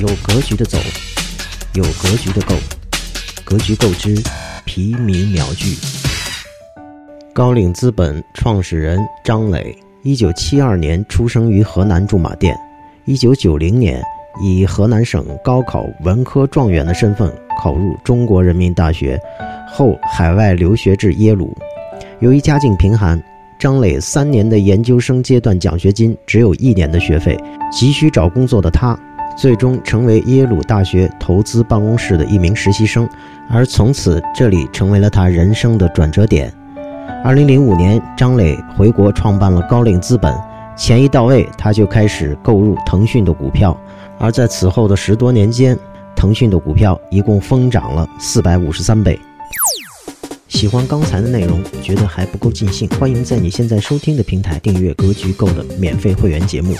有格局的走，有格局的够，格局够之，皮米秒聚。高瓴资本创始人张磊，一九七二年出生于河南驻马店，一九九零年以河南省高考文科状元的身份考入中国人民大学，后海外留学至耶鲁。由于家境贫寒，张磊三年的研究生阶段奖学金只有一年的学费，急需找工作的他，最终成为耶鲁大学投资办公室的一名实习生，而从此这里成为了他人生的转折点。二零零五年，张磊回国创办了高瓴资本。钱一到位，他就开始购入腾讯的股票。而在此后的十多年间，腾讯的股票一共疯涨了四百五十三倍。喜欢刚才的内容，觉得还不够尽兴，欢迎在你现在收听的平台订阅《格局购》的免费会员节目。